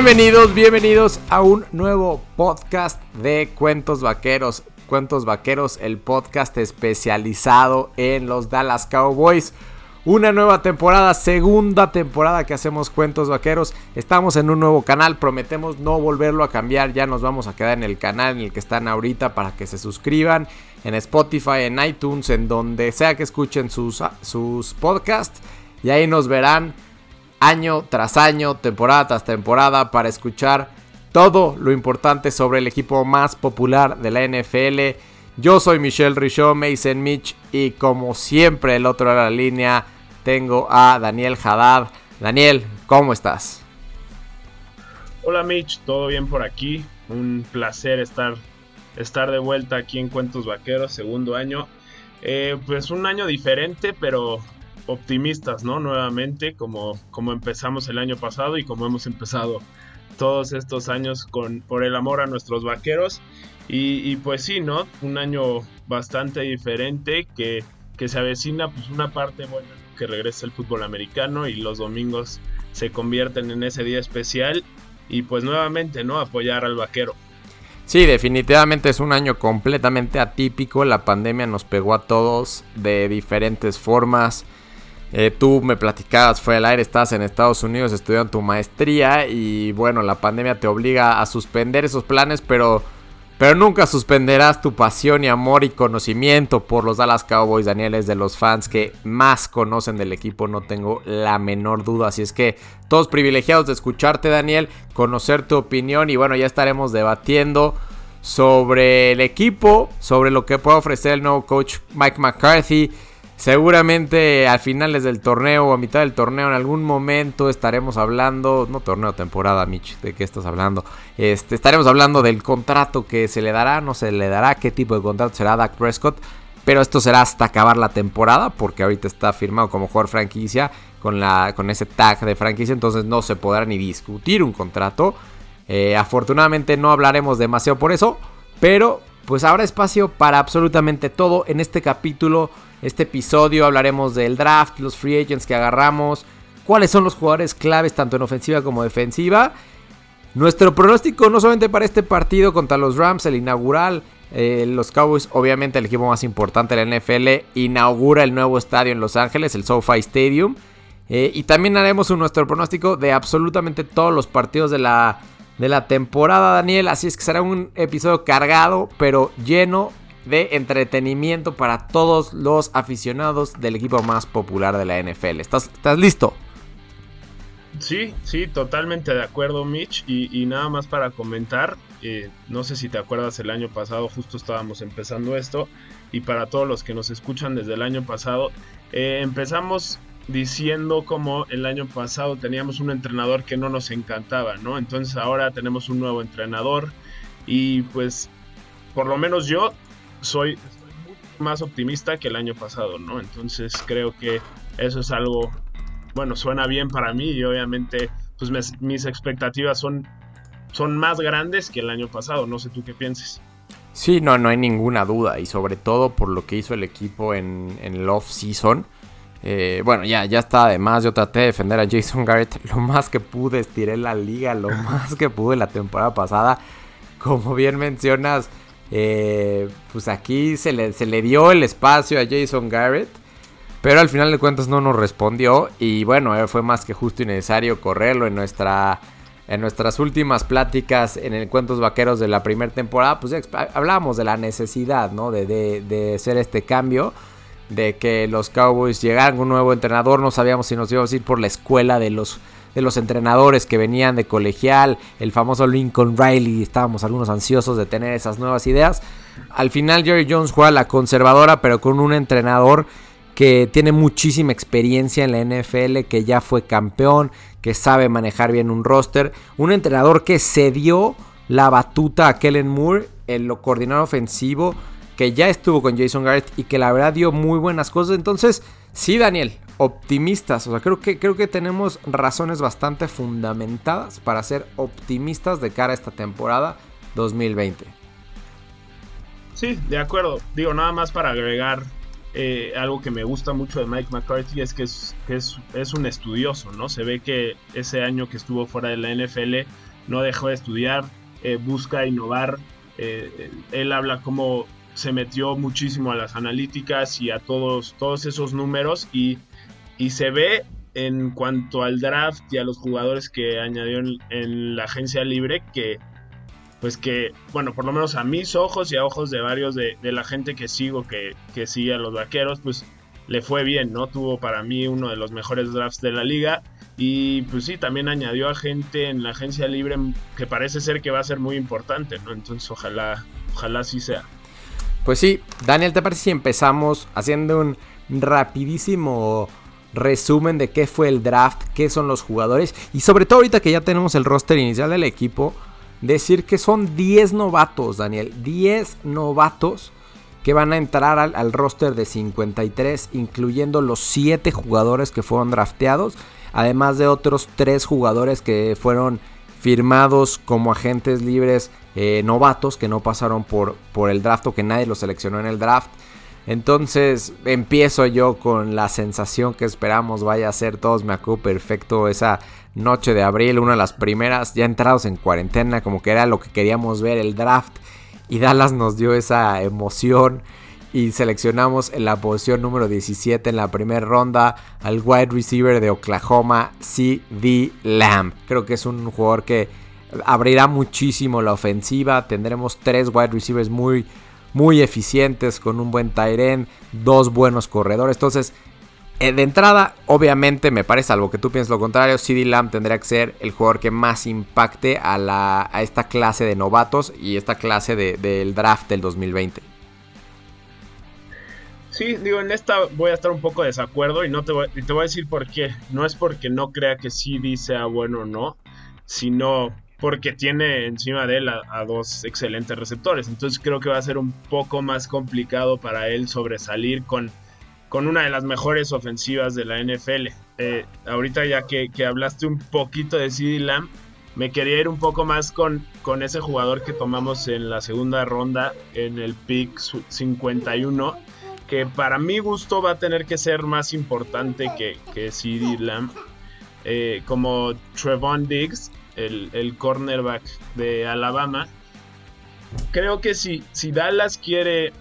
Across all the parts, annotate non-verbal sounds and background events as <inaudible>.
Bienvenidos, bienvenidos a un nuevo podcast de Cuentos Vaqueros. Cuentos Vaqueros, el podcast especializado en los Dallas Cowboys. Una nueva temporada, segunda temporada que hacemos Cuentos Vaqueros. Estamos en un nuevo canal, prometemos no volverlo a cambiar. Ya nos vamos a quedar en el canal en el que están ahorita para que se suscriban. En Spotify, en iTunes, en donde sea que escuchen sus, sus podcasts. Y ahí nos verán año tras año, temporada tras temporada, para escuchar todo lo importante sobre el equipo más popular de la NFL. Yo soy Michelle Richaud, Mason Mitch, y como siempre, el otro de la línea, tengo a Daniel Haddad. Daniel, ¿cómo estás? Hola Mitch, todo bien por aquí. Un placer estar, estar de vuelta aquí en Cuentos Vaqueros, segundo año. Eh, pues un año diferente, pero optimistas, ¿no? Nuevamente, como, como empezamos el año pasado y como hemos empezado todos estos años con, por el amor a nuestros vaqueros. Y, pues sí, ¿no? Un año bastante diferente que, que se avecina pues una parte buena que regresa el fútbol americano y los domingos se convierten en ese día especial y pues nuevamente, ¿no? Apoyar al vaquero. Sí, definitivamente es un año completamente atípico. La pandemia nos pegó a todos de diferentes formas. Eh, tú me platicabas, fue al aire, estás en Estados Unidos estudiando tu maestría y bueno, la pandemia te obliga a suspender esos planes, pero, pero nunca suspenderás tu pasión y amor y conocimiento por los Dallas Cowboys, Daniel, es de los fans que más conocen del equipo, no tengo la menor duda, así es que todos privilegiados de escucharte, Daniel, conocer tu opinión y bueno, ya estaremos debatiendo sobre el equipo, sobre lo que puede ofrecer el nuevo coach Mike McCarthy Seguramente a finales del torneo o a mitad del torneo en algún momento estaremos hablando, no torneo, temporada, Mitch, ¿de qué estás hablando? Este, estaremos hablando del contrato que se le dará, no se le dará, qué tipo de contrato será Dak Prescott, pero esto será hasta acabar la temporada porque ahorita está firmado como jugador franquicia con, la, con ese tag de franquicia, entonces no se podrá ni discutir un contrato. Eh, afortunadamente no hablaremos demasiado por eso, pero pues habrá espacio para absolutamente todo en este capítulo este episodio hablaremos del draft, los free agents que agarramos, cuáles son los jugadores claves tanto en ofensiva como defensiva. Nuestro pronóstico no solamente para este partido contra los Rams, el inaugural, eh, los Cowboys, obviamente el equipo más importante de la NFL, inaugura el nuevo estadio en Los Ángeles, el SoFi Stadium. Eh, y también haremos nuestro pronóstico de absolutamente todos los partidos de la, de la temporada, Daniel. Así es que será un episodio cargado, pero lleno de entretenimiento para todos los aficionados del equipo más popular de la NFL. ¿Estás, estás listo? Sí, sí, totalmente de acuerdo, Mitch. Y, nada más para comentar, eh, no sé si te acuerdas, el año pasado justo estábamos empezando esto. Y para todos los que nos escuchan desde el año pasado, eh, empezamos diciendo como el año pasado teníamos un entrenador que no nos encantaba, ¿no? Entonces ahora tenemos un nuevo entrenador y pues por lo menos yo soy, más optimista que el año pasado, ¿no? Entonces creo que eso es algo, bueno, suena bien para mí y obviamente pues mis expectativas son, son más grandes que el año pasado, no sé tú qué pienses. Sí, no, no hay ninguna duda y sobre todo por lo que hizo el equipo en, en el off-season. Eh, bueno, ya, ya está además. Yo traté de defender a Jason Garrett <laughs> lo más que pude. Estiré la liga lo <laughs> más que pude la temporada pasada. Como bien mencionas, eh, pues aquí se le, se le dio el espacio a Jason Garrett. Pero al final de cuentas no nos respondió. Y bueno, eh, fue más que justo y necesario correrlo en nuestra. En nuestras últimas pláticas en el Cuentos Vaqueros de la primera temporada, pues hablábamos de la necesidad, ¿no? De, de, de, hacer este cambio. De que los Cowboys llegaran un nuevo entrenador. No sabíamos si nos íbamos a ir por la escuela de los de los entrenadores que venían de colegial, el famoso Lincoln Riley, estábamos algunos ansiosos de tener esas nuevas ideas. Al final Jerry Jones juega la conservadora, pero con un entrenador que tiene muchísima experiencia en la NFL, que ya fue campeón, que sabe manejar bien un roster, un entrenador que cedió la batuta a Kellen Moore, en lo coordinador ofensivo, que ya estuvo con Jason Garrett y que la verdad dio muy buenas cosas. Entonces, sí, Daniel, optimistas. O sea, creo que, creo que tenemos razones bastante fundamentadas para ser optimistas de cara a esta temporada 2020. Sí, de acuerdo. Digo, nada más para agregar eh, algo que me gusta mucho de Mike McCarthy es que es, un estudioso, ¿no? Se ve que ese año que estuvo fuera de la NFL no dejó de estudiar, eh, busca innovar. Eh, él habla cómo se metió muchísimo a las analíticas y a todos, todos esos números y, y se ve en cuanto al draft y a los jugadores que añadió en, la agencia libre que pues que, bueno, por lo menos a mis ojos y a ojos de varios de, la gente que sigo, que, que, sigue a los vaqueros, pues le fue bien, ¿no? Tuvo para mí uno de los mejores drafts de la liga y pues sí, también añadió a gente en la agencia libre que parece ser que va a ser muy importante, ¿no? Entonces ojalá, ojalá sí sea. Pues sí, Daniel, ¿te parece si empezamos haciendo un rapidísimo resumen de qué fue el draft, qué son los jugadores y sobre todo ahorita que ya tenemos el roster inicial del equipo, decir que son 10 novatos, Daniel, 10 novatos que van a entrar al, roster de 53, incluyendo los 7 jugadores que fueron drafteados, además de otros 3 jugadores que fueron firmados como agentes libres eh, novatos que no pasaron por, por el draft o que nadie los seleccionó en el draft. Entonces empiezo yo con la sensación que esperamos vaya a ser todos. Me acuerdo perfecto esa noche de abril, una de las primeras ya entrados en cuarentena, como que era lo que queríamos ver el draft. Y Dallas nos dio esa emoción y seleccionamos en la posición número 17 en la primera ronda al wide receiver de Oklahoma, CD Lamb. Creo que es un jugador que abrirá muchísimo la ofensiva, tendremos tres wide receivers muy muy eficientes, con un buen Tyren, dos buenos corredores. Entonces, eh, de entrada, obviamente, me parece, algo que tú pienses lo contrario, CD Lamb tendría que ser el jugador que más impacte a, la, a esta clase de novatos y esta clase del draft del 2020. Sí, digo, en esta voy a estar un poco de desacuerdo y, no te voy, y te voy a decir por qué. No es porque no crea que CD sea bueno o no, sino porque tiene encima de él a, dos excelentes receptores. Entonces creo que va a ser un poco más complicado para él sobresalir con, con una de las mejores ofensivas de la NFL. Eh, ahorita ya que, hablaste un poquito de CD Lamb, me quería ir un poco más con, con ese jugador que tomamos en la segunda ronda en el pick 51, que para mi gusto va a tener que ser más importante que, que CD Lamb. Eh, como Trevon Diggs, el, cornerback de Alabama. Creo que si, si Dallas quiere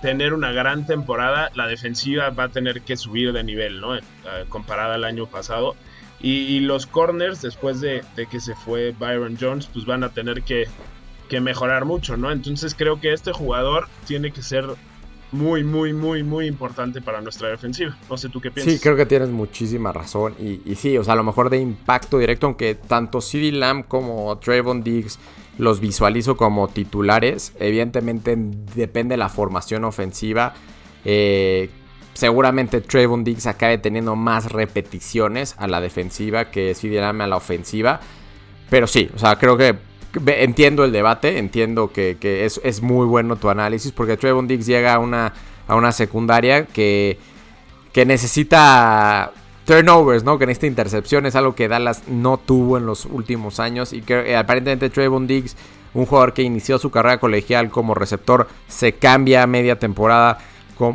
tener una gran temporada, la defensiva va a tener que subir de nivel, ¿no? Eh, comparada al año pasado. Y, los corners, después de, que se fue Byron Jones, pues van a tener que, que, mejorar mucho, ¿no? Entonces creo que este jugador tiene que ser muy, muy, muy, muy importante para nuestra defensiva. No sé tú qué piensas. Sí, creo que tienes muchísima razón. Y, sí, o sea, a lo mejor de impacto directo, aunque tanto CD Lamb como Trayvon Diggs los visualizo como titulares. Evidentemente depende de la formación ofensiva. Eh, seguramente Trayvon Diggs acabe teniendo más repeticiones a la defensiva que CD Lamb a la ofensiva. Pero sí, o sea, creo que entiendo el debate, entiendo que, es, muy bueno tu análisis, porque Trevon Diggs llega a una, a una secundaria que, que necesita turnovers, ¿no? Que en esta intercepción es algo que Dallas no tuvo en los últimos años y que eh, aparentemente Trevon Diggs, un jugador que inició su carrera colegial como receptor, se cambia a media temporada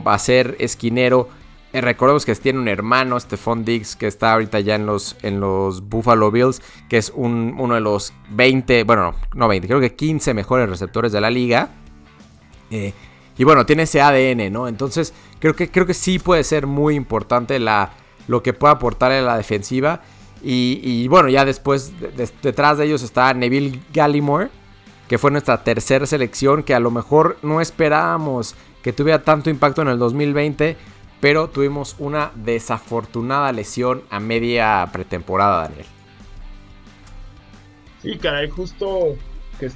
a ser esquinero eh, recordemos que tiene un hermano, Stephon Diggs, que está ahorita ya en los, en los Buffalo Bills, que es uno de los 20, bueno, no 20, creo que 15 mejores receptores de la liga. Eh, y bueno, tiene ese ADN, ¿no? Entonces, creo que, creo que sí puede ser muy importante la, lo que pueda aportar a la defensiva. Y, bueno, ya después, detrás de ellos está Neville Gallimore, que fue nuestra tercera selección, que a lo mejor no esperábamos que tuviera tanto impacto en el 2020 pero tuvimos una desafortunada lesión a media pretemporada, Daniel. Sí, caray, justo que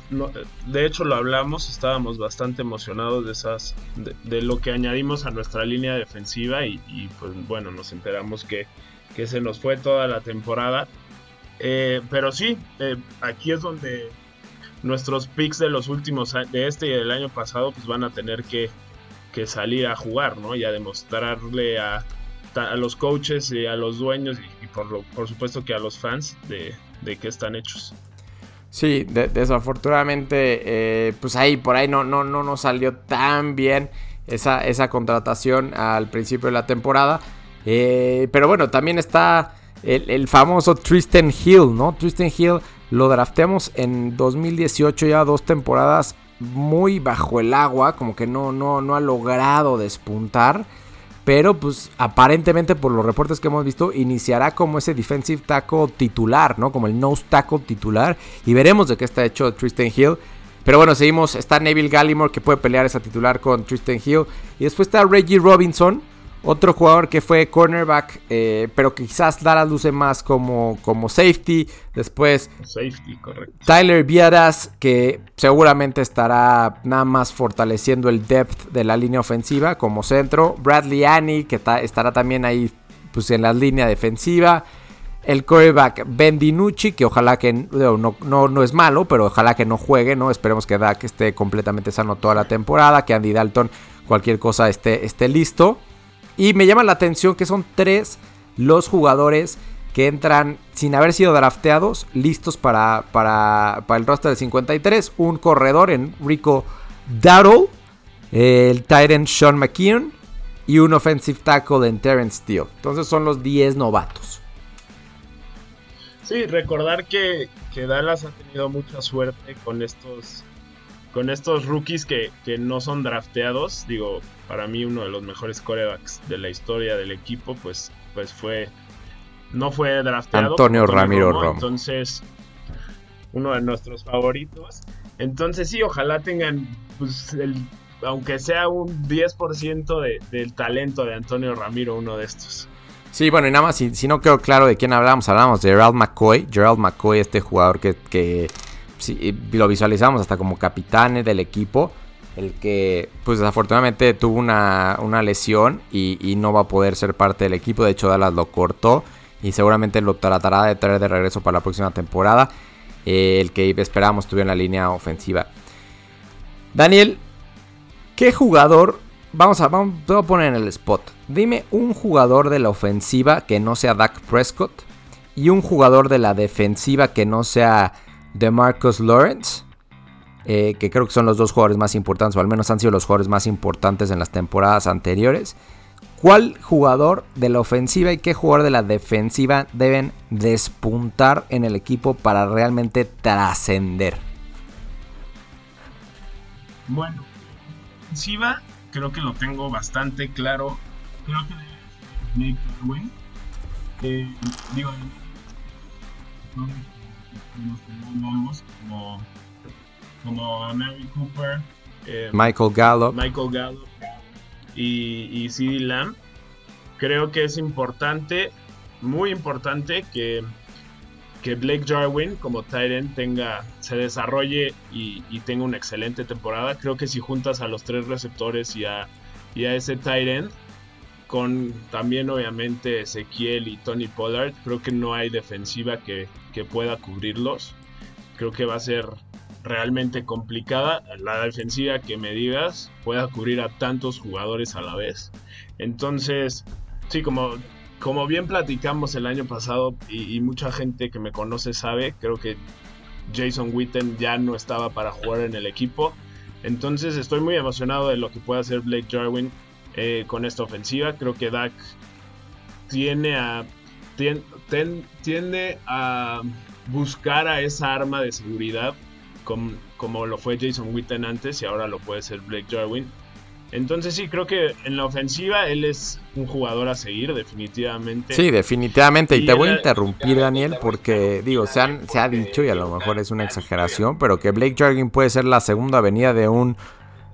de hecho lo hablamos, estábamos bastante emocionados de esas de, lo que añadimos a nuestra línea defensiva y, pues bueno, nos enteramos que, se nos fue toda la temporada. Eh, pero sí, eh, aquí es donde nuestros picks de los últimos de este y del año pasado pues van a tener que, que salir a jugar, ¿no? Y a demostrarle a, los coaches y a los dueños y, por, lo, por supuesto que a los fans de, de qué están hechos. Sí, desafortunadamente, eh, pues ahí por ahí no, no, no nos salió tan bien esa, esa contratación al principio de la temporada. Eh, pero bueno, también está el, famoso Tristan Hill, ¿no? Tristan Hill lo drafteamos en 2018, ya dos temporadas muy bajo el agua, como que no, no, no ha logrado despuntar. Pero pues aparentemente por los reportes que hemos visto iniciará como ese defensive tackle titular, ¿no? Como el nose tackle titular. Y veremos de qué está hecho Tristan Hill. Pero bueno, seguimos. Está Neville Gallimore que puede pelear esa titular con Tristan Hill. Y después está Reggie Robinson otro jugador que fue cornerback, eh, pero quizás Dallas luce más como, como safety. Después, safety, correcto. Tyler Viadas, que seguramente estará nada más fortaleciendo el depth de la línea ofensiva como centro. Bradley Annie, que estará también ahí pues, en la línea defensiva. El quarterback Ben DiNucci, que ojalá que no, no, no, es malo, pero ojalá que no juegue, ¿no? Esperemos que Dak esté completamente sano toda la temporada, que Andy Dalton, cualquier cosa esté, esté listo. Y me llama la atención que son tres los jugadores que entran sin haber sido drafteados, listos para, para, el roster de 53. Un corredor en Rico Darrow, el Titan Sean McKeon y un offensive tackle en Terrence Steele. Entonces son los 10 novatos. Sí, recordar que, que Dallas ha tenido mucha suerte con estos con estos rookies que, no son drafteados, digo, para mí uno de los mejores corebacks de la historia del equipo, pues, pues fue, no fue drafteado. Antonio, Ramiro Romo, Entonces, uno de nuestros favoritos. Entonces sí, ojalá tengan, pues, el, aunque sea un 10% de, del talento de Antonio Ramiro, uno de estos. Sí, bueno, y nada más, si, no quedó claro de quién hablamos, hablamos de Gerald McCoy. Gerald McCoy, este jugador que, que lo visualizamos hasta como capitán del equipo. El que, pues desafortunadamente tuvo una, lesión y, no va a poder ser parte del equipo. De hecho, Dallas lo cortó y seguramente lo tratará de traer de regreso para la próxima temporada. Eh, el que esperábamos estuviera en la línea ofensiva. Daniel, ¿qué jugador? Vamos a, vamos, a poner en el spot. Dime un jugador de la ofensiva que no sea Dak Prescott y un jugador de la defensiva que no sea de Marcus Lawrence, eh, que creo que son los dos jugadores más importantes, o al menos han sido los jugadores más importantes en las temporadas anteriores. ¿Cuál jugador de la ofensiva y qué jugador de la defensiva deben despuntar en el equipo para realmente trascender? Bueno, ofensiva creo que lo tengo bastante claro. Creo que eh, digo, como, como Mary Cooper, eh, Michael Gallup, Michael Gallup y, y CD Lamb. Creo que es importante, muy importante que, que Blake Jarwin como Tyrant tenga, se desarrolle y, tenga una excelente temporada. Creo que si juntas a los tres receptores y a, y a ese Tyrant, con también obviamente Ezequiel y Tony Pollard, creo que no hay defensiva que, pueda cubrirlos. Creo que va a ser realmente complicada la defensiva que me digas pueda cubrir a tantos jugadores a la vez. Entonces, sí, como, como bien platicamos el año pasado y, mucha gente que me conoce sabe, creo que Jason Witten ya no estaba para jugar en el equipo. Entonces estoy muy emocionado de lo que pueda hacer Blake Jarwin eh, con esta ofensiva. Creo que Dak tiene a, tiende a buscar a esa arma de seguridad como, como lo fue Jason Witten antes y ahora lo puede ser Blake Jarwin. Entonces sí, creo que en la ofensiva él es un jugador a seguir, definitivamente. Sí, definitivamente. Y, te voy a interrumpir, Daniel, porque digo, se, han, se ha dicho, y a lo mejor es una exageración, pero que Blake Jarwin puede ser la segunda avenida de un,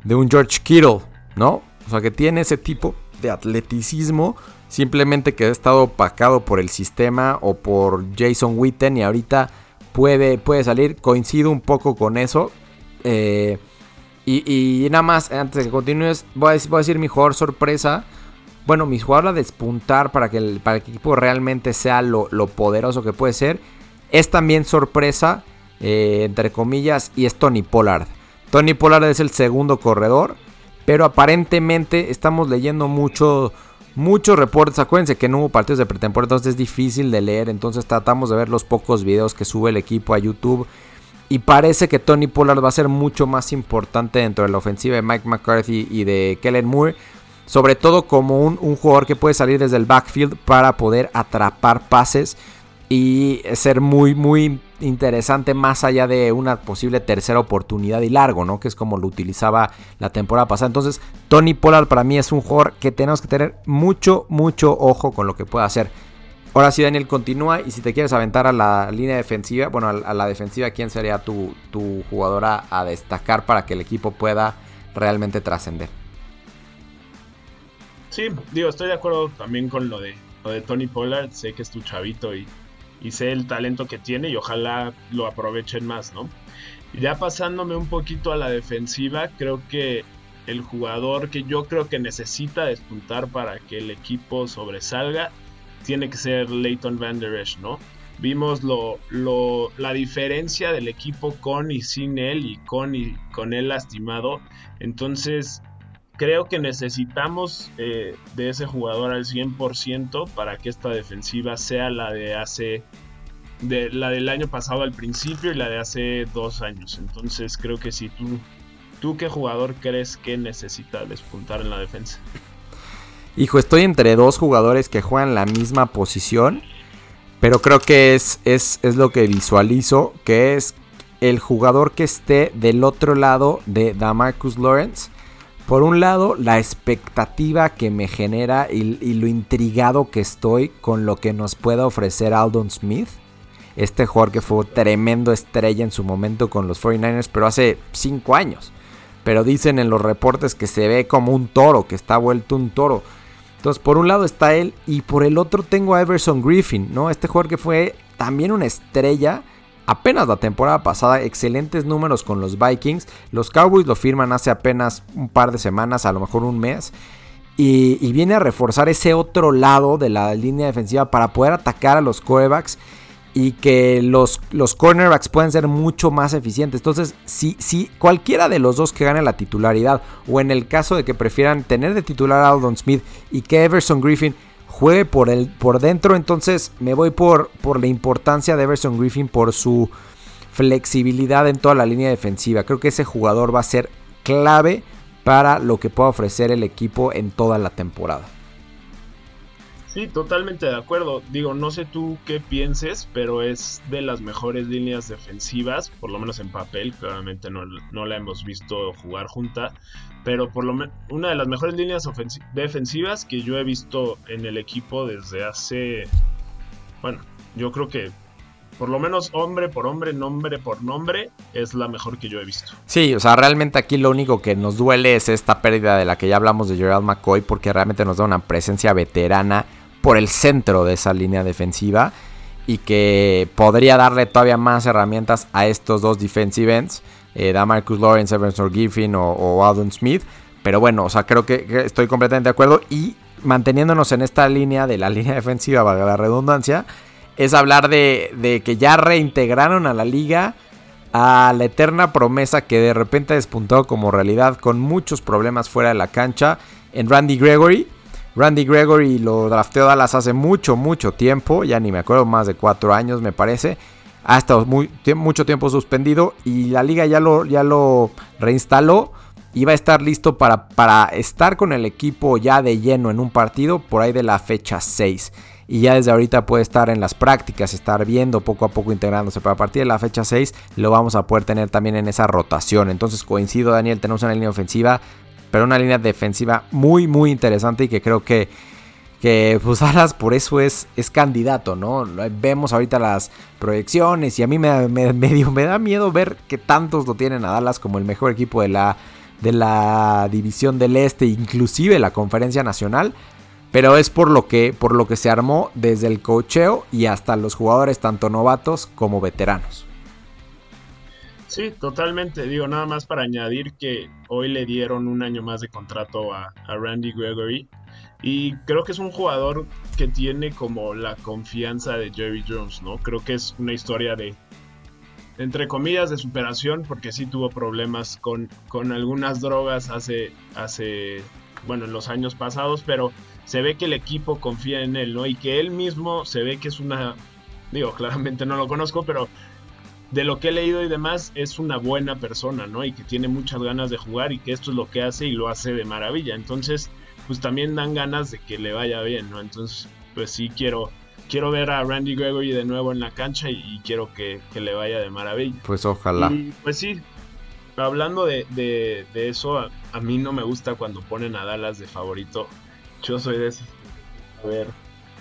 de un George Kittle, ¿no? O sea, que tiene ese tipo de atleticismo, simplemente que ha estado opacado por el sistema o por Jason Witten y ahorita puede, puede salir. Coincido un poco con eso. Eh, y, nada más, antes de que continúes, voy voy a decir mi jugador sorpresa. Bueno, mi jugador a despuntar para que el, para el equipo realmente sea lo, poderoso que puede ser. Es también sorpresa, eh, entre comillas, y es Tony Pollard. Tony Pollard es el segundo corredor. Pero aparentemente estamos leyendo mucho, muchos reportes. Acuérdense que no hubo partidos de pretemporada, entonces es difícil de leer. Entonces tratamos de ver los pocos videos que sube el equipo a YouTube. Y parece que Tony Pollard va a ser mucho más importante dentro de la ofensiva de Mike McCarthy y de Kellen Moore. Sobre todo como un, jugador que puede salir desde el backfield para poder atrapar pases y ser muy, muy interesante más allá de una posible tercera oportunidad y largo, ¿no? Que es como lo utilizaba la temporada pasada. Entonces, Tony Pollard para mí es un jugador que tenemos que tener mucho, mucho ojo con lo que pueda hacer. Ahora sí, Daniel, continúa y si te quieres aventar a la línea defensiva, bueno, a la defensiva, ¿quién sería tu, tu jugadora a destacar para que el equipo pueda realmente trascender? Sí, digo, estoy de acuerdo también con lo de, lo de Tony Pollard. Sé que es tu chavito y, y sé el talento que tiene y ojalá lo aprovechen más, ¿no? Ya pasándome un poquito a la defensiva, creo que el jugador que yo creo que necesita despuntar para que el equipo sobresalga tiene que ser Leighton Van Der Esch, ¿no? Vimos lo, lo, la diferencia del equipo con y sin él y con y con él lastimado. Entonces, creo que necesitamos eh, de ese jugador al 100% para que esta defensiva sea la de hace la del año pasado al principio y la de hace dos años. Entonces creo que si tú, tú qué jugador crees que necesita despuntar en la defensa. Hijo, estoy entre dos jugadores que juegan la misma posición, pero creo que es, es, es lo que visualizo, que es el jugador que esté del otro lado de Damarcus Lawrence por un lado, la expectativa que me genera y, lo intrigado que estoy con lo que nos pueda ofrecer Aldon Smith. Este jugador que fue tremendo estrella en su momento con los 49ers, pero hace 5 años. Pero dicen en los reportes que se ve como un toro, que está vuelto un toro. Entonces, por un lado está él y por el otro tengo a Everson Griffin, ¿no? Este jugador que fue también una estrella apenas la temporada pasada, excelentes números con los Vikings. Los Cowboys lo firman hace apenas un par de semanas, a lo mejor un mes. Y, viene a reforzar ese otro lado de la línea defensiva para poder atacar a los corebacks y que los, los cornerbacks puedan ser mucho más eficientes. Entonces, si, si cualquiera de los dos que gane la titularidad, o en el caso de que prefieran tener de titular a Aldon Smith y que Everson Griffin juegue por, el, por dentro. Entonces me voy por, por la importancia de Everson Griffin por su flexibilidad en toda la línea defensiva. Creo que ese jugador va a ser clave para lo que pueda ofrecer el equipo en toda la temporada. Sí, totalmente de acuerdo. Digo, no sé tú qué pienses, pero es de las mejores líneas defensivas, por lo menos en papel. Claramente no, no la hemos visto jugar junta, pero por lo menos una de las mejores líneas defensivas que yo he visto en el equipo desde hace. Bueno, yo creo que por lo menos hombre por hombre, nombre por nombre, es la mejor que yo he visto. Sí, o sea, realmente aquí lo único que nos duele es esta pérdida de la que ya hablamos de Gerald McCoy, porque realmente nos da una presencia veterana por el centro de esa línea defensiva y que podría darle todavía más herramientas a estos dos defensive ends, eh, da Marcus Lawrence, Everson Griffin o, o Smith. Pero bueno, o sea, creo que, estoy completamente de acuerdo y manteniéndonos en esta línea de la <laughs> línea defensiva, valga la redundancia, es hablar de, de que ya reintegraron a la liga a la eterna promesa que de repente ha despuntado como realidad con muchos problemas fuera de la cancha en Randy Gregory Randy Gregory lo drafteó Dallas hace mucho, mucho tiempo, ya ni me acuerdo, más de cuatro años me parece. Ha estado mucho tiempo suspendido y la liga ya lo, ya lo reinstaló. Iba a estar listo para, para estar con el equipo ya de lleno en un partido por ahí de la fecha 6 y ya desde ahorita puede estar en las prácticas, estar viendo poco a poco integrándose. Pero a partir de la fecha 6 lo vamos a poder tener también en esa rotación. Entonces coincido, Daniel, tenemos una línea ofensiva pero una línea defensiva muy, muy interesante y que creo que, que pues <laughs> Dallas por eso es, es candidato, ¿no? Vemos ahorita las proyecciones y a mí me, <laughs> me, da miedo ver que tantos lo tienen a Dallas como el mejor equipo de la, de la división del este, inclusive la conferencia nacional. Pero es por lo que, por lo que se armó desde el cocheo y hasta los jugadores, tanto novatos como veteranos. Sí, totalmente. Digo, nada más para añadir que hoy le dieron un año más de contrato a, Randy Gregory. Y creo que es un jugador que tiene como la confianza de Jerry Jones, ¿no? Creo que es una historia de, entre comillas, de superación, porque sí tuvo problemas con, con algunas drogas hace, hace, bueno, en los años pasados, pero se ve que el equipo confía en él, ¿no? Y que él mismo se ve que es una, digo, <laughs> claramente no lo conozco, pero de lo que he leído y demás, es una buena persona, ¿no? Y que tiene muchas ganas de jugar y que esto es lo que hace y lo hace de maravilla. Entonces, pues también dan ganas de que le vaya bien, ¿no? Entonces, pues sí quiero, quiero ver a Randy Gregory de nuevo en la cancha y, quiero que, le vaya de maravilla. Pues ojalá. pues sí, hablando de, eso, a, mí no me gusta cuando ponen a Dallas de favorito. Yo soy de esos. A ver,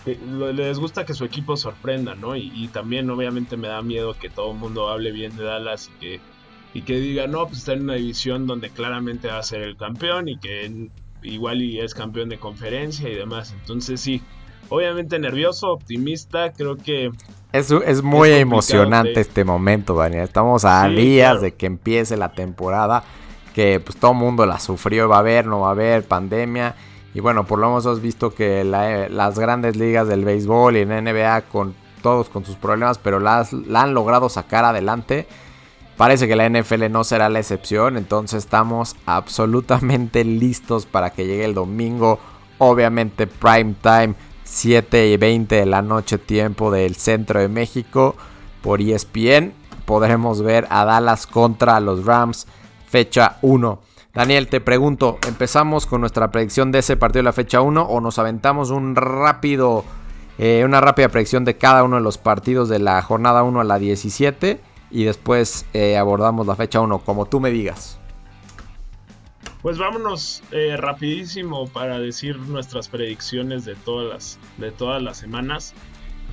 les gusta que su equipo sorprenda, ¿no? Y, también obviamente me da miedo que todo el mundo hable bien de Dallas y que, y que diga, no, pues está en una división donde claramente va a ser el campeón y que igual y es campeón de conferencia y demás. Entonces sí, obviamente nervioso, optimista, creo que... Es, es muy emocionante este momento, Daniel. Estamos a días de que empiece la temporada, que pues todo el mundo la sufrió, va a haber, no va a haber, pandemia. Y bueno, por lo menos has visto que las grandes ligas del béisbol y en NBA con todos con sus problemas, pero las, la han logrado sacar adelante. Parece que la NFL no será la excepción, entonces estamos absolutamente <laughs> listos para que llegue el domingo. Obviamente prime time 7 y 20 de la noche tiempo del centro de México por ESPN. Podremos ver a Dallas contra los Rams fecha 1. Daniel, te pregunto, ¿empezamos con nuestra predicción de ese partido de la fecha 1 o nos aventamos un rápido, eh, una rápida predicción de cada uno de los partidos de la jornada 1 a la 17 y después eh, abordamos la fecha 1, como tú me digas? Pues vámonos eh, rapidísimo para decir nuestras predicciones de todas las, de todas las semanas.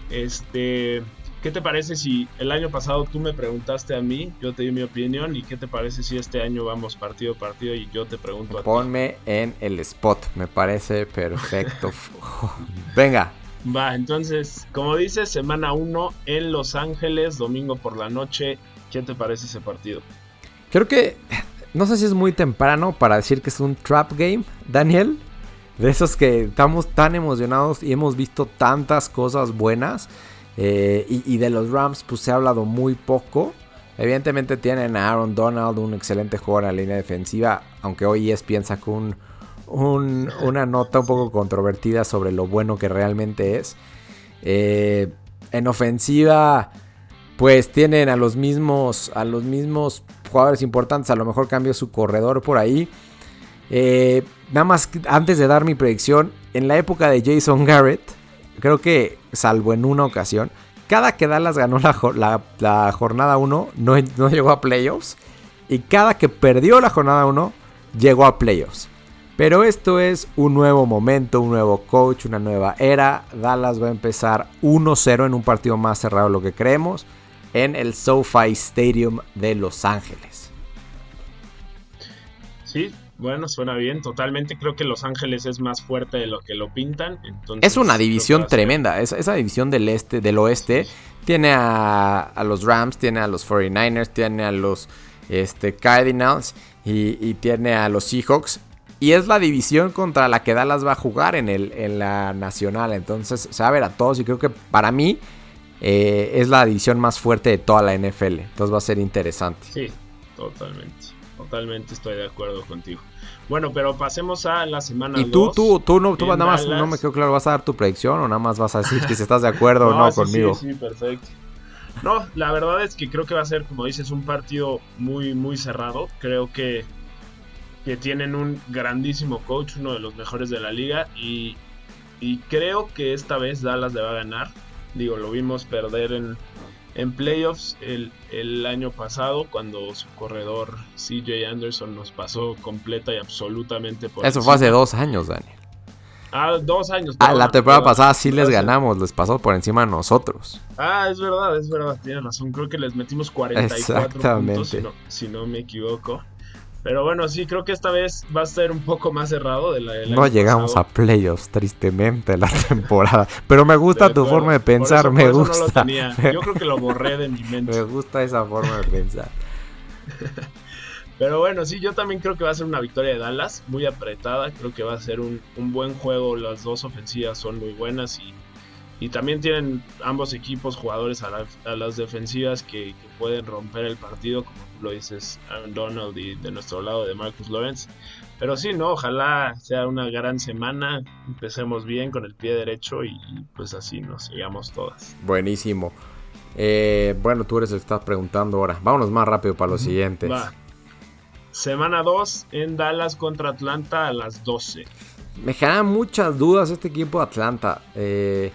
Este, ¿qué te parece si el año pasado tú me preguntaste a mí, yo te di mi opinión y qué te parece si este año vamos partido a partido y yo te pregunto a Ponme en el spot, me parece perfecto. <laughs> Venga. Va, entonces, como dices, semana 1 en Los Ángeles, domingo por la noche. ¿Qué te parece ese partido? Creo que no sé si es muy temprano para decir que es un trap game, Daniel. De esos que estamos tan emocionados y hemos visto tantas cosas buenas. Eh, y, de los Rams, pues se ha hablado muy poco. Evidentemente tienen a Aaron Donald, un excelente jugador en la línea defensiva. Aunque hoy es piensa con una nota un poco controvertida sobre lo bueno que realmente es. Eh, en ofensiva, pues tienen a los mismos, a los mismos jugadores importantes. A lo mejor cambió su corredor por ahí. Eh, nada más antes de dar mi predicción, en la época de Jason Garrett, creo que salvo en una ocasión, cada que Dallas ganó la, jornada 1 no, no, llegó a playoffs. Y cada que perdió la jornada 1 llegó a playoffs. Pero esto es un nuevo momento, un nuevo coach, una nueva era. Dallas va a empezar 1-0 en un partido más cerrado de lo que creemos en el SoFi Stadium de Los Ángeles. Sí, bueno, suena bien, totalmente. Creo que Los Ángeles es más fuerte de lo que lo pintan. es una división tremenda. Esa, división del este, del oeste, tiene a, los Rams, tiene a los 49ers, tiene a los este, Cardinals y, tiene a los Seahawks. Y es la división contra la que Dallas va a jugar en, el, en la nacional. Entonces se va a ver a todos. Y creo que para mí eh, es la división más fuerte de toda la NFL. Entonces va a ser interesante. Sí, totalmente. Totalmente estoy de acuerdo contigo. Bueno, pero pasemos a la semana. Y tú, tú, tú, no, tú nada más, no me quedo claro, ¿vas a dar tu predicción o nada más vas a decir que si estás de acuerdo o <laughs> no conmigo? Sí, sí, perfecto. No, la verdad es que creo que va a ser, como dices, un partido muy, muy cerrado. Creo que, que tienen un grandísimo coach, uno de los mejores de la liga. Y, y creo que esta vez Dallas le va a ganar. Digo, lo vimos perder en, en playoffs el, el, año pasado cuando su corredor CJ Anderson nos pasó completa y absolutamente por Eso fue hace dos años, Daniel. Ah, dos años. Ah, la temporada pasada sí les ganamos, les pasó por encima de nosotros. Ah, es verdad, es verdad, tienes razón. Creo que les metimos 44 puntos, si no, si no me equivoco. Pero bueno, sí, creo que esta vez va a ser un poco más cerrado de la No llegamos a playoffs, tristemente, la <laughs> temporada. Pero me gusta tu forma de pensar, me gusta. <laughs> Yo creo que lo borré de mi mente. me gusta esa forma de pensar. <laughs> Pero bueno, sí, yo también creo que va a ser una victoria de Dallas, muy apretada. Creo que va a ser un, buen juego. Las dos ofensivas son muy buenas y, y también tienen ambos equipos jugadores a, las defensivas que, que, pueden romper el partido, como lo dices Aaron Donald y de nuestro lado de Marcus Lawrence. Pero sí, no, ojalá sea una gran semana, empecemos bien con el pie derecho y, pues así nos sigamos todas. Buenísimo. Eh, bueno, tú eres el que estás preguntando ahora. Vámonos más rápido para los siguientes. Semana 2 en Dallas contra Atlanta a las 12. Me generan muchas dudas este equipo de Atlanta. Eh,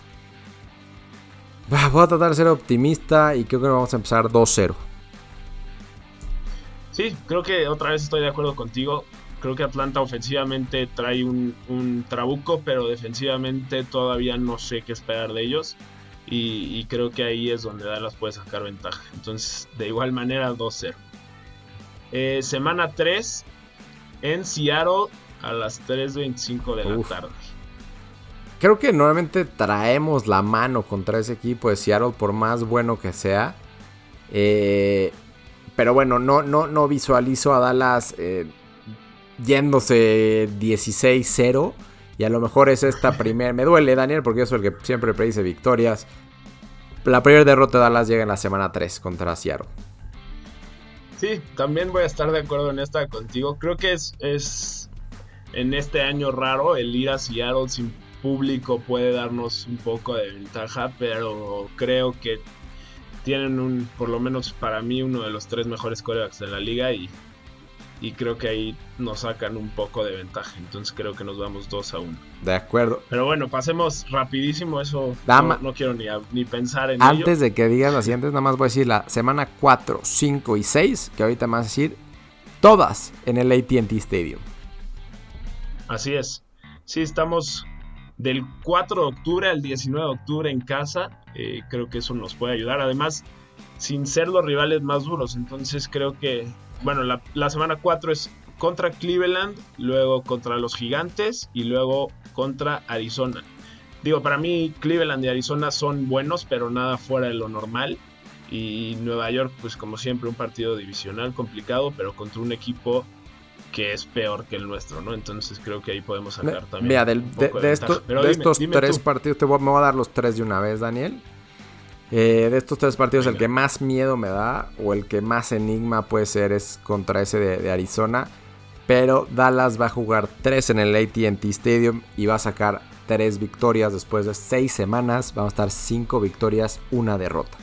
Voy a tratar de ser optimista y creo que vamos a empezar 2-0. Sí, creo que otra vez estoy de acuerdo contigo. Creo que Atlanta ofensivamente trae un, trabuco, pero defensivamente todavía no sé qué esperar de ellos. Y, creo que ahí es donde Dallas puede sacar ventaja. Entonces, de igual manera, 2-0. Eh, semana 3 en Seattle a las 3.25 de la tarde. Creo que normalmente traemos la mano contra ese equipo de Seattle, por más bueno que sea. Eh, pero bueno, no, no, no visualizo a Dallas eh, yéndose 16-0. Y a lo mejor es esta <laughs> primera. Me duele, Daniel, porque yo soy el que siempre predice victorias. La primera derrota de Dallas llega en la semana 3 contra Seattle. Sí, también voy a estar de acuerdo en esta contigo. Creo que es, es en este año raro el ir a Seattle sin público puede darnos un poco de ventaja, pero creo que tienen un, por lo menos para mí, uno de los tres mejores corebacks de la liga y, y creo que ahí nos sacan un poco de ventaja. Entonces creo que nos vamos 2 a 1. De acuerdo. Pero bueno, pasemos rapidísimo, eso no, quiero ni, ni, pensar en Antes de que digas las siguientes, nada más voy a decir la semana 4, 5 y 6, que ahorita me vas a decir todas en el ATT Stadium. Así es. Sí, estamos del 4 de octubre al 19 de octubre en casa. Eh, creo que eso nos puede ayudar. Además, sin ser los rivales más duros. Entonces creo que, bueno, la, semana 4 es contra Cleveland, luego contra los Gigantes y luego contra Arizona. Digo, para mí Cleveland y Arizona son buenos, pero nada fuera de lo normal. Y Nueva York, pues como siempre, un partido divisional complicado, pero contra un equipo que es peor que el nuestro, ¿no? Entonces creo que ahí podemos sacar también. Mira, de, de, estos tres partidos, te voy, me voy a dar los tres de una vez, Daniel. Eh, de estos tres partidos, el que más miedo me da o el que más enigma puede ser es contra ese de, Arizona. Pero Dallas va a jugar tres en el ATT Stadium y va a sacar tres victorias después de seis semanas. Vamos a estar cinco victorias, una derrota.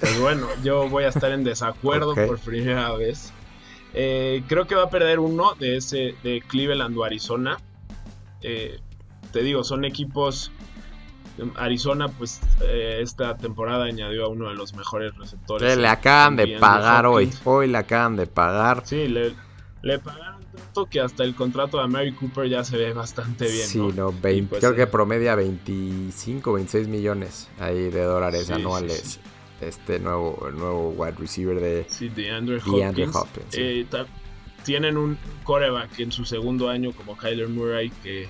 Pues bueno, yo voy a estar en desacuerdo por primera vez. Eh, creo que va a perder uno de ese de Cleveland o Arizona. Eh, te digo, son equipos. Arizona, pues eh, esta temporada añadió a uno de los mejores receptores. Le, acaban de pagar hoy. Hoy le acaban de pagar. Sí, le, pagaron tanto que hasta el contrato de Mary Cooper ya se ve bastante bien. Sí, no, pues, creo que promedia 25, 26 millones ahí de dólares anuales este nuevo, el nuevo wide receiver de, sí, Hopkins. Eh, tienen un coreback en su segundo año como Kyler Murray que,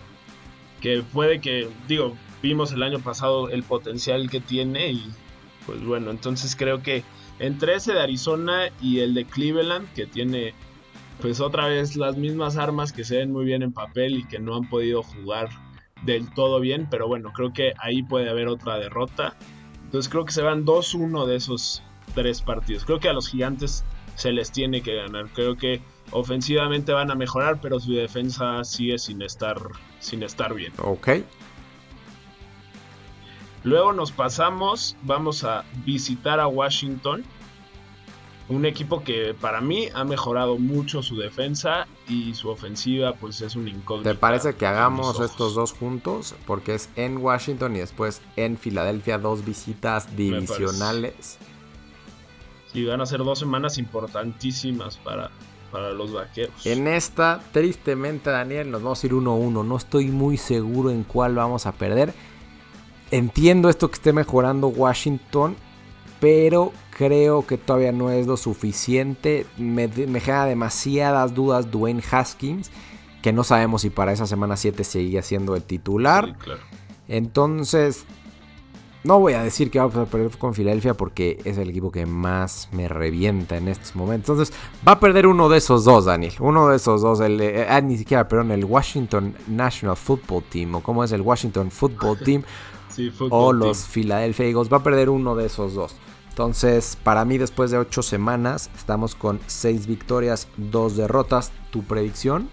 que puede que, digo, vimos el año pasado el potencial que tiene y pues bueno, entonces creo que entre ese de Arizona y el de Cleveland que tiene pues otra vez las mismas armas que se ven muy bien en papel y que no han podido jugar del todo bien, pero bueno, creo que ahí puede haber otra derrota entonces creo que se van 2-1 de esos tres partidos. Creo que a los gigantes se les tiene que ganar. Creo que ofensivamente van a mejorar, pero su defensa sigue sin estar, sin estar bien. Ok. Luego nos pasamos, vamos a visitar a Washington un equipo que para mí ha mejorado mucho su defensa y su ofensiva pues es un incógnito. ¿Te parece que hagamos estos dos juntos? Porque es en Washington y después en Filadelfia dos visitas divisionales. Sí, van a ser dos semanas importantísimas para, para los vaqueros. En esta, tristemente Daniel, nos vamos a ir 1-1. No estoy muy seguro en cuál vamos a perder. Entiendo esto que esté mejorando Washington pero creo que todavía no es lo suficiente. Me, genera demasiadas dudas Dwayne Haskins, que no sabemos si para esa semana 7 seguía siendo el titular. Entonces, no voy a decir que vamos a perder con Filadelfia porque es el equipo que más me revienta en estos momentos. Entonces, va a perder uno de esos dos, Daniel. Uno de esos dos. El, eh, ah, ni siquiera, perdón, el Washington National Football Team. O cómo es el Washington Football <laughs> Team. o los Philadelphia Eagles. Va a perder uno de esos dos. Entonces, para mí, después de ocho semanas, estamos con seis victorias, dos derrotas. ¿Tu predicción?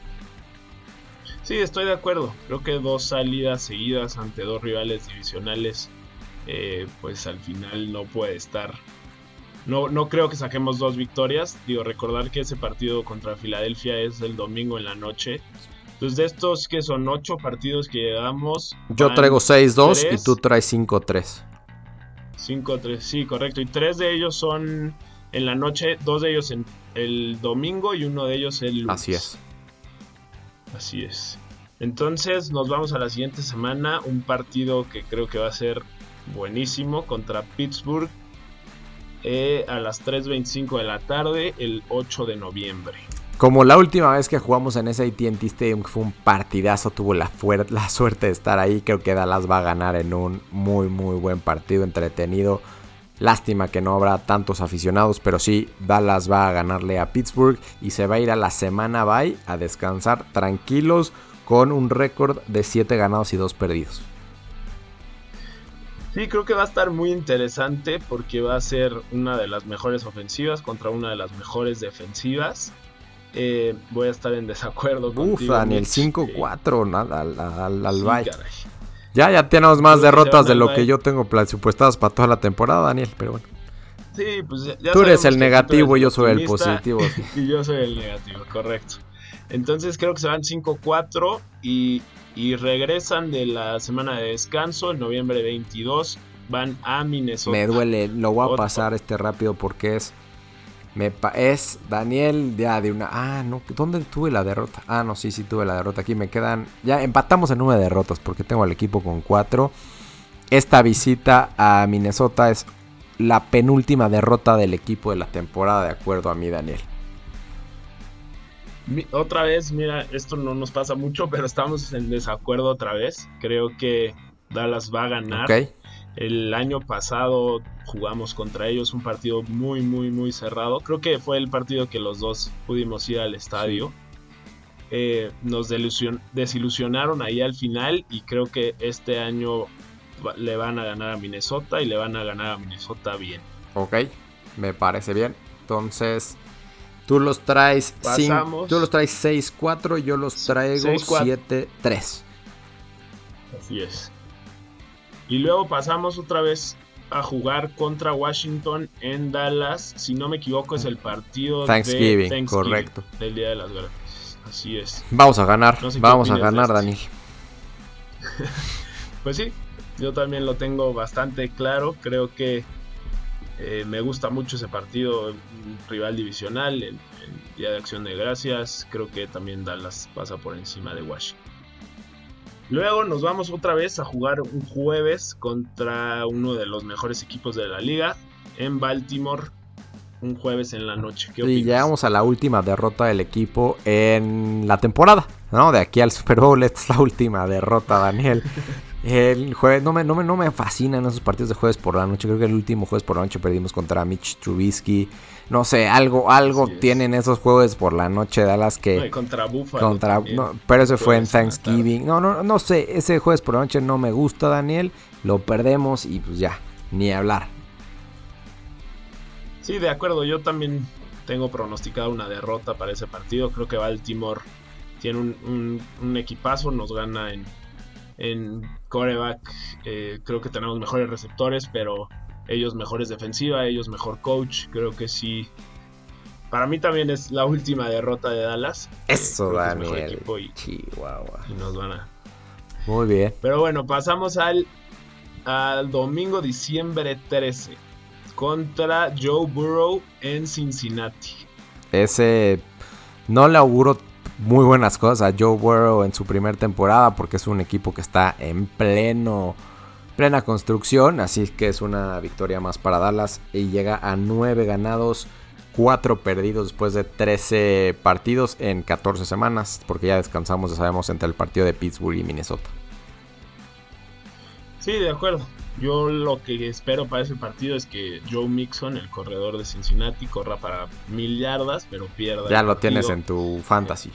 Sí, estoy de acuerdo. Creo que dos salidas seguidas ante dos rivales divisionales, eh, pues al final no puede estar. No, no creo que saquemos dos victorias. Digo, recordar que ese partido contra Filadelfia es el domingo en la noche. Entonces, de estos que son ocho partidos que llevamos. Yo traigo 6-2 y tú traes 5-3. 5-3, sí, correcto. Y tres de ellos son en la noche, dos de ellos en el domingo y uno de ellos el lunes. Así es. Así es. Entonces nos vamos a la siguiente semana, un partido que creo que va a ser buenísimo contra Pittsburgh eh, a las 3.25 de la tarde el 8 de noviembre. Como la última vez que jugamos en ese ATT Stadium, que fue un partidazo, tuvo la, la suerte de estar ahí. Creo que Dallas va a ganar en un muy, muy buen partido, entretenido. Lástima que no habrá tantos aficionados, pero sí, Dallas va a ganarle a Pittsburgh y se va a ir a la semana bye a descansar tranquilos con un récord de 7 ganados y 2 perdidos. Sí, creo que va a estar muy interesante porque va a ser una de las mejores ofensivas contra una de las mejores defensivas. Eh, voy a estar en desacuerdo Uf, Daniel, 5-4 nada al, al, bye. Ya, ya tenemos más derrotas de lo que yo tengo presupuestadas para toda la temporada, Daniel, pero bueno. Sí, pues ya Tú eres el negativo y yo soy el positivo. <laughs> y yo soy el negativo, correcto. Entonces creo que se van 5-4 y, y regresan de la semana de descanso, el noviembre 22, van a Minnesota. Me duele, lo voy a pasar este rápido porque es me es Daniel ya de una. Ah, no. ¿Dónde tuve la derrota? Ah, no, sí, sí tuve la derrota. Aquí me quedan. Ya empatamos en nueve derrotas porque tengo al equipo con cuatro. Esta visita a Minnesota es la penúltima derrota del equipo de la temporada, de acuerdo a mí, Daniel. Otra vez, mira, esto no nos pasa mucho, pero estamos en desacuerdo otra vez. Creo que Dallas va a ganar. Okay. El año pasado jugamos contra ellos un partido muy, muy, muy cerrado. Creo que fue el partido que los dos pudimos ir al estadio. Eh, nos desilusionaron ahí al final y creo que este año le van a ganar a Minnesota y le van a ganar a Minnesota bien. Ok, me parece bien. Entonces, tú los traes, tú los traes 6-4, yo los traigo 7-3. Así es. Y luego pasamos otra vez a jugar contra Washington en Dallas. Si no me equivoco, es el partido Thanksgiving, de Thanksgiving correcto. Del Día de las Gracias. Así es. Vamos a ganar, vamos a ganar, Dani. <laughs> pues sí, yo también lo tengo bastante claro. Creo que eh, me gusta mucho ese partido, un rival divisional, el, el Día de Acción de Gracias. Creo que también Dallas pasa por encima de Washington. Luego nos vamos otra vez a jugar un jueves contra uno de los mejores equipos de la liga en Baltimore. Un jueves en la noche. y llegamos a la última derrota del equipo en la temporada. ¿no? De aquí al Super Bowl, esta es la última derrota, Daniel. <laughs> El jueves, no me, no, me, no me fascinan esos partidos de jueves por la noche. Creo que el último jueves por la noche perdimos contra Mitch Trubisky. No sé, algo, algo tienen esos jueves por la noche de Dallas que. contra Buffalo. Contra, pero ese fue en Thanksgiving. No, no, no sé. Ese jueves por la noche no me gusta, Daniel. Lo perdemos y pues ya, ni hablar. Sí, de acuerdo. Yo también tengo pronosticado una derrota para ese partido. Creo que Baltimore tiene un, un equipazo. Nos gana en, en coreback eh, creo que tenemos mejores receptores, pero ellos mejores defensiva, ellos mejor coach. Creo que sí. Para mí también es la última derrota de Dallas. Eso, Daniel. Y, Chihuahua. Y nos van a. Muy bien. Pero bueno, pasamos al, al domingo, diciembre 13. Contra Joe Burrow en Cincinnati. Ese. No le auguro muy buenas cosas a Joe Burrow en su primera temporada porque es un equipo que está en pleno plena construcción, así que es una victoria más para Dallas y llega a 9 ganados, 4 perdidos después de 13 partidos en 14 semanas, porque ya descansamos, ya sabemos, entre el partido de Pittsburgh y Minnesota. Sí, de acuerdo. Yo lo que espero para ese partido es que Joe Mixon, el corredor de Cincinnati, corra para mil yardas, pero pierda. Ya lo tienes en tu fantasy.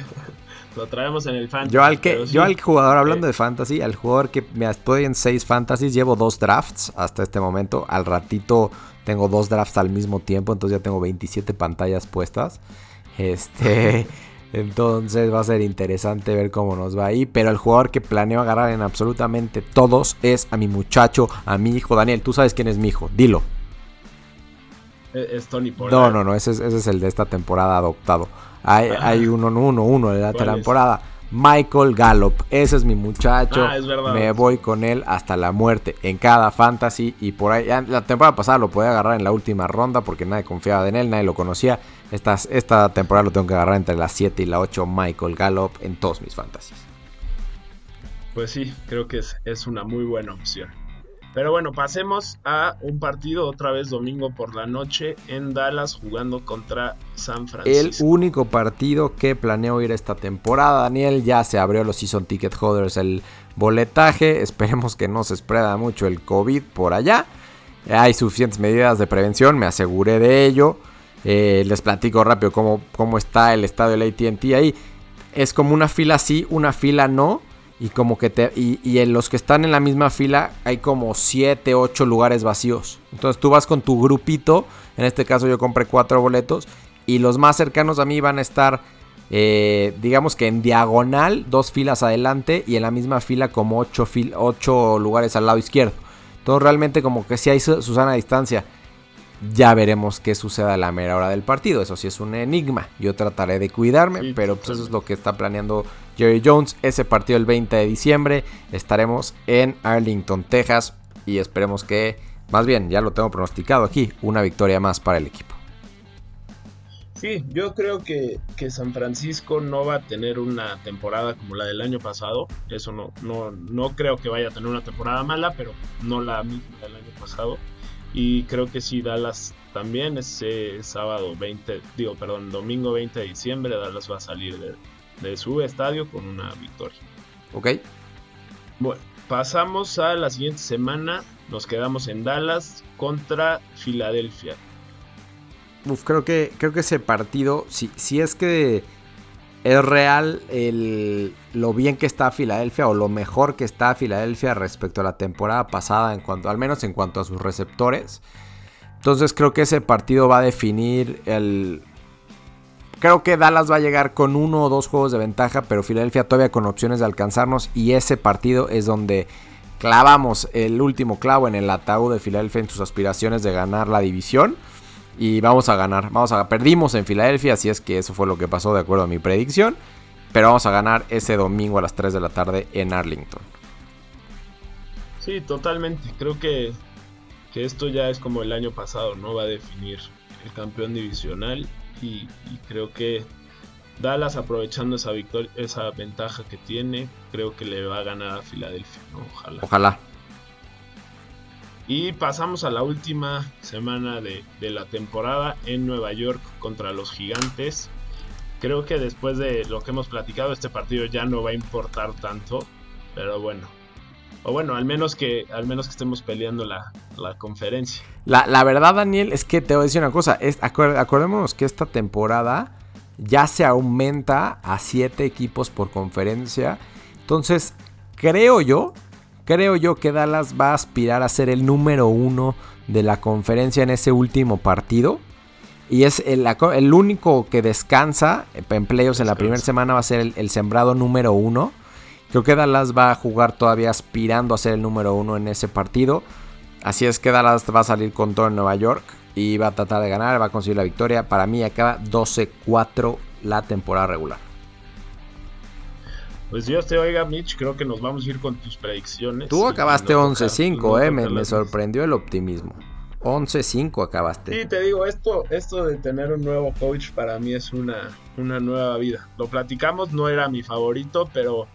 <laughs> lo traemos en el fantasy. Yo al que, yo al jugador, hablando de fantasy, al jugador que me estoy en seis fantasies, llevo dos drafts hasta este momento. Al ratito tengo dos drafts al mismo tiempo, entonces ya tengo 27 pantallas puestas. Este. Entonces va a ser interesante ver cómo nos va ahí. Pero el jugador que planeo agarrar en absolutamente todos es a mi muchacho, a mi hijo. Daniel, tú sabes quién es mi hijo, dilo. Es Tony Pollard. No, no, no, ese es, ese es el de esta temporada adoptado. Hay, ah. hay uno, uno, uno de la temporada. Michael Gallup. Ese es mi muchacho. Ah, es verdad. Me voy con él hasta la muerte en cada fantasy. Y por ahí, la temporada pasada lo podía agarrar en la última ronda porque nadie confiaba en él, nadie lo conocía. Esta, esta temporada lo tengo que agarrar entre las 7 y la 8. Michael Gallup en todos mis fantasies. Pues sí, creo que es, es una muy buena opción. Pero bueno, pasemos a un partido otra vez domingo por la noche en Dallas jugando contra San Francisco. El único partido que planeo ir esta temporada, Daniel, ya se abrió los season ticket holders el boletaje. <laughs> Esperemos que no se spreada mucho el COVID por allá. Hay suficientes medidas de prevención, me aseguré de ello. Eh, les platico rápido cómo, cómo está el estadio del ATT ahí. Es como una fila sí, una fila no y como que te. Y, en los que están en la misma fila hay como 7, 8 lugares vacíos. Entonces tú vas con tu grupito. En este caso yo compré 4 boletos. Y los más cercanos a mí van a estar. Eh, digamos que en diagonal, dos filas adelante. Y en la misma fila como 8, 8 lugares al lado izquierdo. Entonces realmente como que si hay Susana a distancia. Ya veremos qué sucede a la mera hora del partido. Eso sí es un enigma. Yo trataré de cuidarme, pero pues eso es lo que está planeando Jerry Jones. Ese partido el 20 de diciembre. Estaremos en Arlington, Texas. Y esperemos que, más bien, ya lo tengo pronosticado aquí, una victoria más para el equipo. Sí, yo creo que, que, San Francisco no va a tener una temporada como la del año pasado. Eso no, no, no creo que vaya a tener una temporada mala, pero no la misma del año pasado. Y creo que si Dallas también ese sábado 20, digo, perdón, domingo 20 de diciembre, Dallas va a salir de, de su estadio con una victoria. Ok. Bueno, pasamos a la siguiente semana. Nos quedamos en Dallas contra Filadelfia. Uf, creo que, creo que ese partido, si, si es que es real lo bien que está Filadelfia o lo mejor que está Filadelfia respecto a la temporada pasada, en cuanto, al menos en cuanto a sus receptores. Entonces creo que ese partido va a definir el, Creo que Dallas va a llegar con uno o dos juegos de ventaja, pero Filadelfia todavía con opciones de alcanzarnos y ese partido es donde clavamos el último clavo en el ataúd de Filadelfia en sus aspiraciones de ganar la división y vamos a ganar. Vamos a perdimos en Filadelfia, así es que eso fue lo que pasó de acuerdo a mi predicción, pero vamos a ganar ese domingo a las 3 de la tarde en Arlington. Sí, totalmente. Creo que, que esto ya es como el año pasado, ¿no? Va a definir el campeón divisional y, creo que Dallas aprovechando esa victoria, esa ventaja que tiene, creo que le va a ganar a Filadelfia, Ojalá. Ojalá. Y pasamos a la última semana de, de, la temporada en Nueva York contra los Gigantes. Creo que después de lo que hemos platicado, este partido ya no va a importar tanto. Pero bueno, o bueno, al menos que, al menos que estemos peleando la, conferencia. La, verdad, Daniel, es que te voy a decir una cosa. Es, acordémonos que esta temporada ya se aumenta a 7 equipos por conferencia. Entonces, creo yo, creo yo que Dallas va a aspirar a ser el número uno de la conferencia en ese último partido. Y es el, el único que descansa en playoffs en la primera semana va a ser el, el sembrado número uno. Creo que Dallas va a jugar todavía aspirando a ser el número uno en ese partido. Así es que Dallas va a salir con todo en Nueva York y va a tratar de ganar, va a conseguir la victoria. Para mí acaba 12-4 la temporada regular. Pues Dios te oiga, Mitch, creo que nos vamos a ir con tus predicciones. Tú acabaste 11-5, eh, me, sorprendió el optimismo. 11-5 acabaste. Sí, te digo, esto, esto de tener un nuevo coach para mí es una, una nueva vida. Lo platicamos, no era mi favorito, pero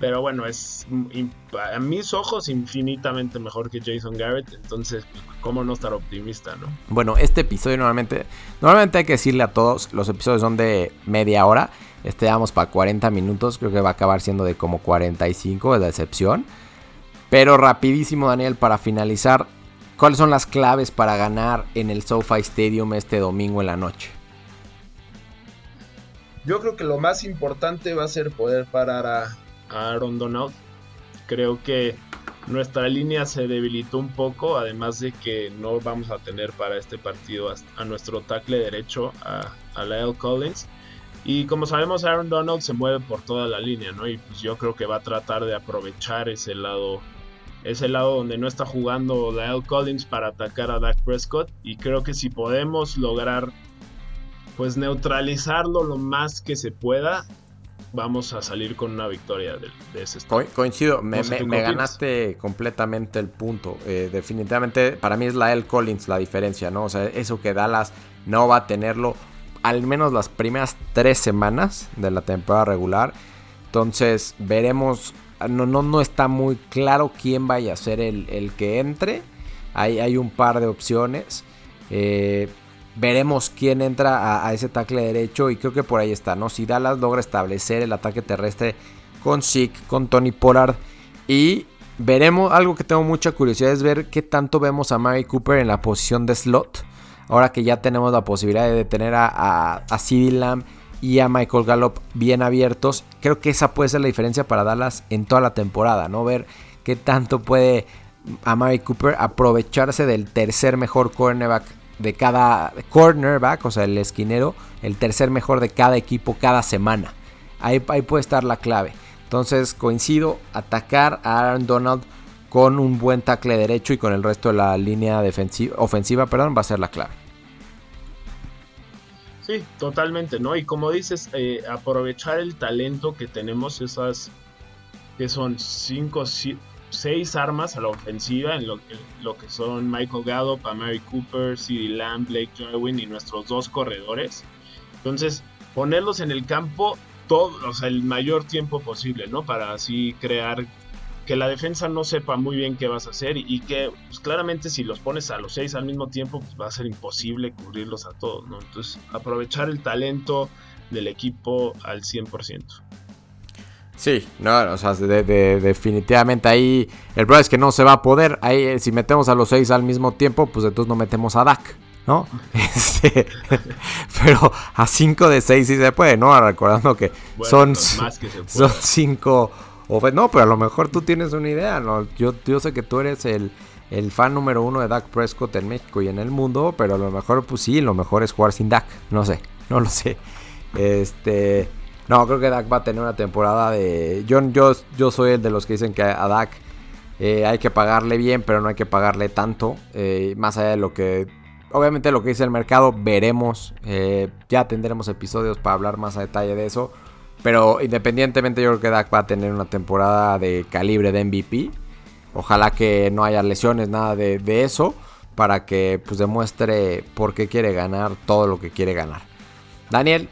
pero bueno, es a mis ojos infinitamente mejor que Jason Garrett. Entonces, pues, ¿cómo no estar optimista, no? Bueno, este episodio normalmente, normalmente hay que decirle a todos, los episodios son de media hora. Este vamos para 40 minutos, creo que va a acabar siendo de como 45, es la excepción. Pero rapidísimo, Daniel, para finalizar, ¿cuáles son las claves para ganar en el SoFi Stadium este domingo en la noche? Yo creo que lo más importante va a ser poder parar a Aaron Donald. Creo que nuestra línea se debilitó un poco, además de que no vamos a tener para este partido a, nuestro tackle derecho, a, a Lyle Collins. Y como sabemos, Aaron Donald se mueve por toda la línea, ¿no? Y pues yo creo que va a tratar de aprovechar ese lado es el lado donde no está jugando Dale Collins para atacar a Dak Prescott y creo que si podemos lograr pues neutralizarlo lo más que se pueda vamos a salir con una victoria de, ese estado. coincido, me, ganaste completamente el punto. Eh, definitivamente, para mí es la L. Collins la diferencia, ¿no? O sea, eso que Dallas no va a tenerlo al menos las primeras tres semanas de la temporada regular. Entonces, veremos. No, no, no está muy claro quién vaya a ser el, que entre. Hay, hay un par de opciones. Eh, veremos quién entra a, ese tackle derecho y creo que por ahí está, ¿no? Si Dallas logra establecer el ataque terrestre con Zeke, con Tony Pollard y veremos, algo que tengo mucha curiosidad es ver qué tanto vemos a Mary Cooper en la posición de slot. Ahora que ya tenemos la posibilidad de tener a, a, Lamb y a Michael Gallup bien abiertos, creo que esa puede ser la diferencia para Dallas en toda la temporada, ¿no? Ver qué tanto puede a Mary Cooper aprovecharse del tercer mejor cornerback de cada cornerback, o sea, el esquinero, el tercer mejor de cada equipo cada semana. Ahí, puede estar la clave. Entonces coincido, atacar a Aaron Donald con un buen tackle derecho y con el resto de la línea defensiva, ofensiva perdón, va a ser la clave. Sí, totalmente, ¿no? Y como dices, eh, aprovechar el talento que tenemos, esas que son 5, seis armas a la ofensiva en lo, lo que son Michael Gallup, Mary Cooper, CeeDee Lamb, Blake Jarwin y nuestros dos corredores. Entonces, ponerlos en el campo todo, o sea, el mayor tiempo posible, ¿no? Para así crear que la defensa no sepa muy bien qué vas a hacer y, que pues, claramente si los pones a los seis al mismo tiempo pues va a ser imposible cubrirlos a todos, ¿no? Entonces aprovechar el talento del equipo al 100%. Sí, no, o sea, definitivamente ahí el problema es que no se va a poder. Ahí eh, si metemos a los seis al mismo tiempo, pues entonces no metemos a Dak, ¿no? <laughs> Este, <laughs> pero a cinco de seis sí se puede, ¿no? Recordando que son, son no, pero a lo mejor tú tienes una idea, ¿no? Yo, yo sé que tú eres el, el fan número uno de Dak Prescott en México y en el mundo, pero a lo mejor, pues sí, lo mejor es jugar sin Dak. No sé, no lo sé. Este... No, creo que Dak va a tener una temporada de. Yo, yo, yo soy el de los que dicen que a Dak eh, hay que pagarle bien, pero no hay que pagarle tanto. Eh, más allá de lo que. Obviamente lo que dice el mercado, veremos. Eh, ya tendremos episodios para hablar más a detalle de eso. Pero independientemente, yo creo que Dak va a tener una temporada de calibre de MVP. Ojalá que no haya lesiones, nada de, de eso. Para que pues demuestre por qué quiere ganar todo lo que quiere ganar. Daniel,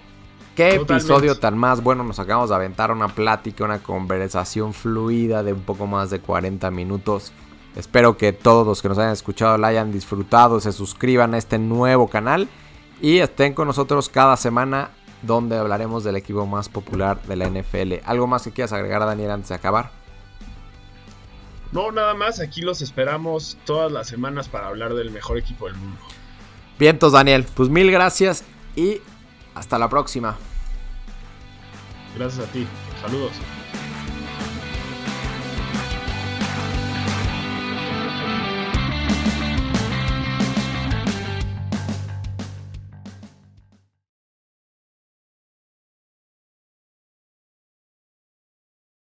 Qué episodio tan más bueno. Nos acabamos de aventar una plática, una conversación fluida de un poco más de 40 minutos. Espero que todos los que nos hayan escuchado la hayan disfrutado, se suscriban a este nuevo canal y estén con nosotros cada semana donde hablaremos del equipo más popular de la NFL. ¿Algo más que quieras agregar, Daniel, antes de acabar? No, nada más. Aquí los esperamos todas las semanas para hablar del mejor equipo del mundo. Vientos, Daniel. Pues mil gracias y hasta la próxima. Gracias a ti. Saludos.